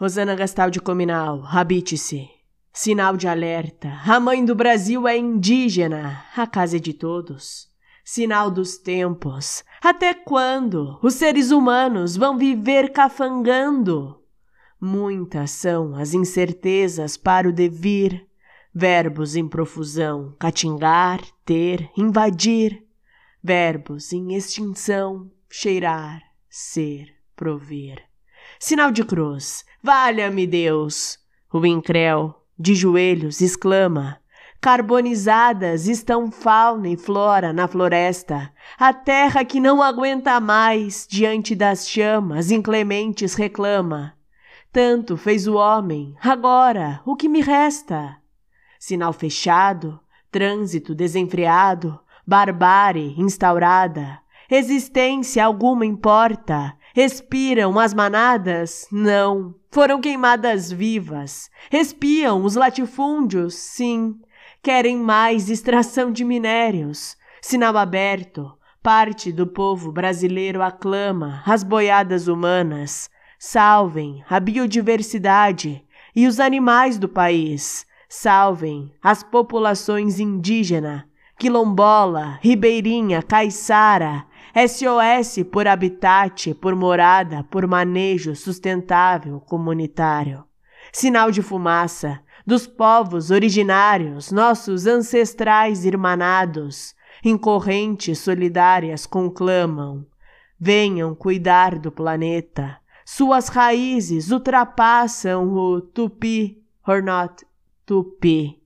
Rosana Gastaldi Cominal, habite-se. Sinal de alerta. A mãe do Brasil é indígena. A casa é de todos. Sinal dos tempos. Até quando os seres humanos vão viver cafangando? Muitas são as incertezas para o devir. Verbos em profusão: catingar, ter, invadir. Verbos em extinção: cheirar, ser, prover. Sinal de cruz. Valha-me Deus! O incréu, de joelhos, exclama. Carbonizadas estão fauna e flora na floresta. A terra que não aguenta mais diante das chamas inclementes reclama. Tanto fez o homem, agora o que me resta? Sinal fechado, trânsito desenfreado, barbárie instaurada. Existência alguma importa, Respiram as manadas? Não. Foram queimadas vivas. Espiam os latifúndios? Sim. Querem mais extração de minérios. Sinal aberto. Parte do povo brasileiro aclama as boiadas humanas. Salvem a biodiversidade e os animais do país. Salvem as populações indígena, quilombola, ribeirinha, caiçara, SOS por habitat, por morada, por manejo sustentável comunitário. Sinal de fumaça dos povos originários, nossos ancestrais irmanados, em correntes solidárias conclamam: venham cuidar do planeta. Suas raízes ultrapassam o tupi or not tupi.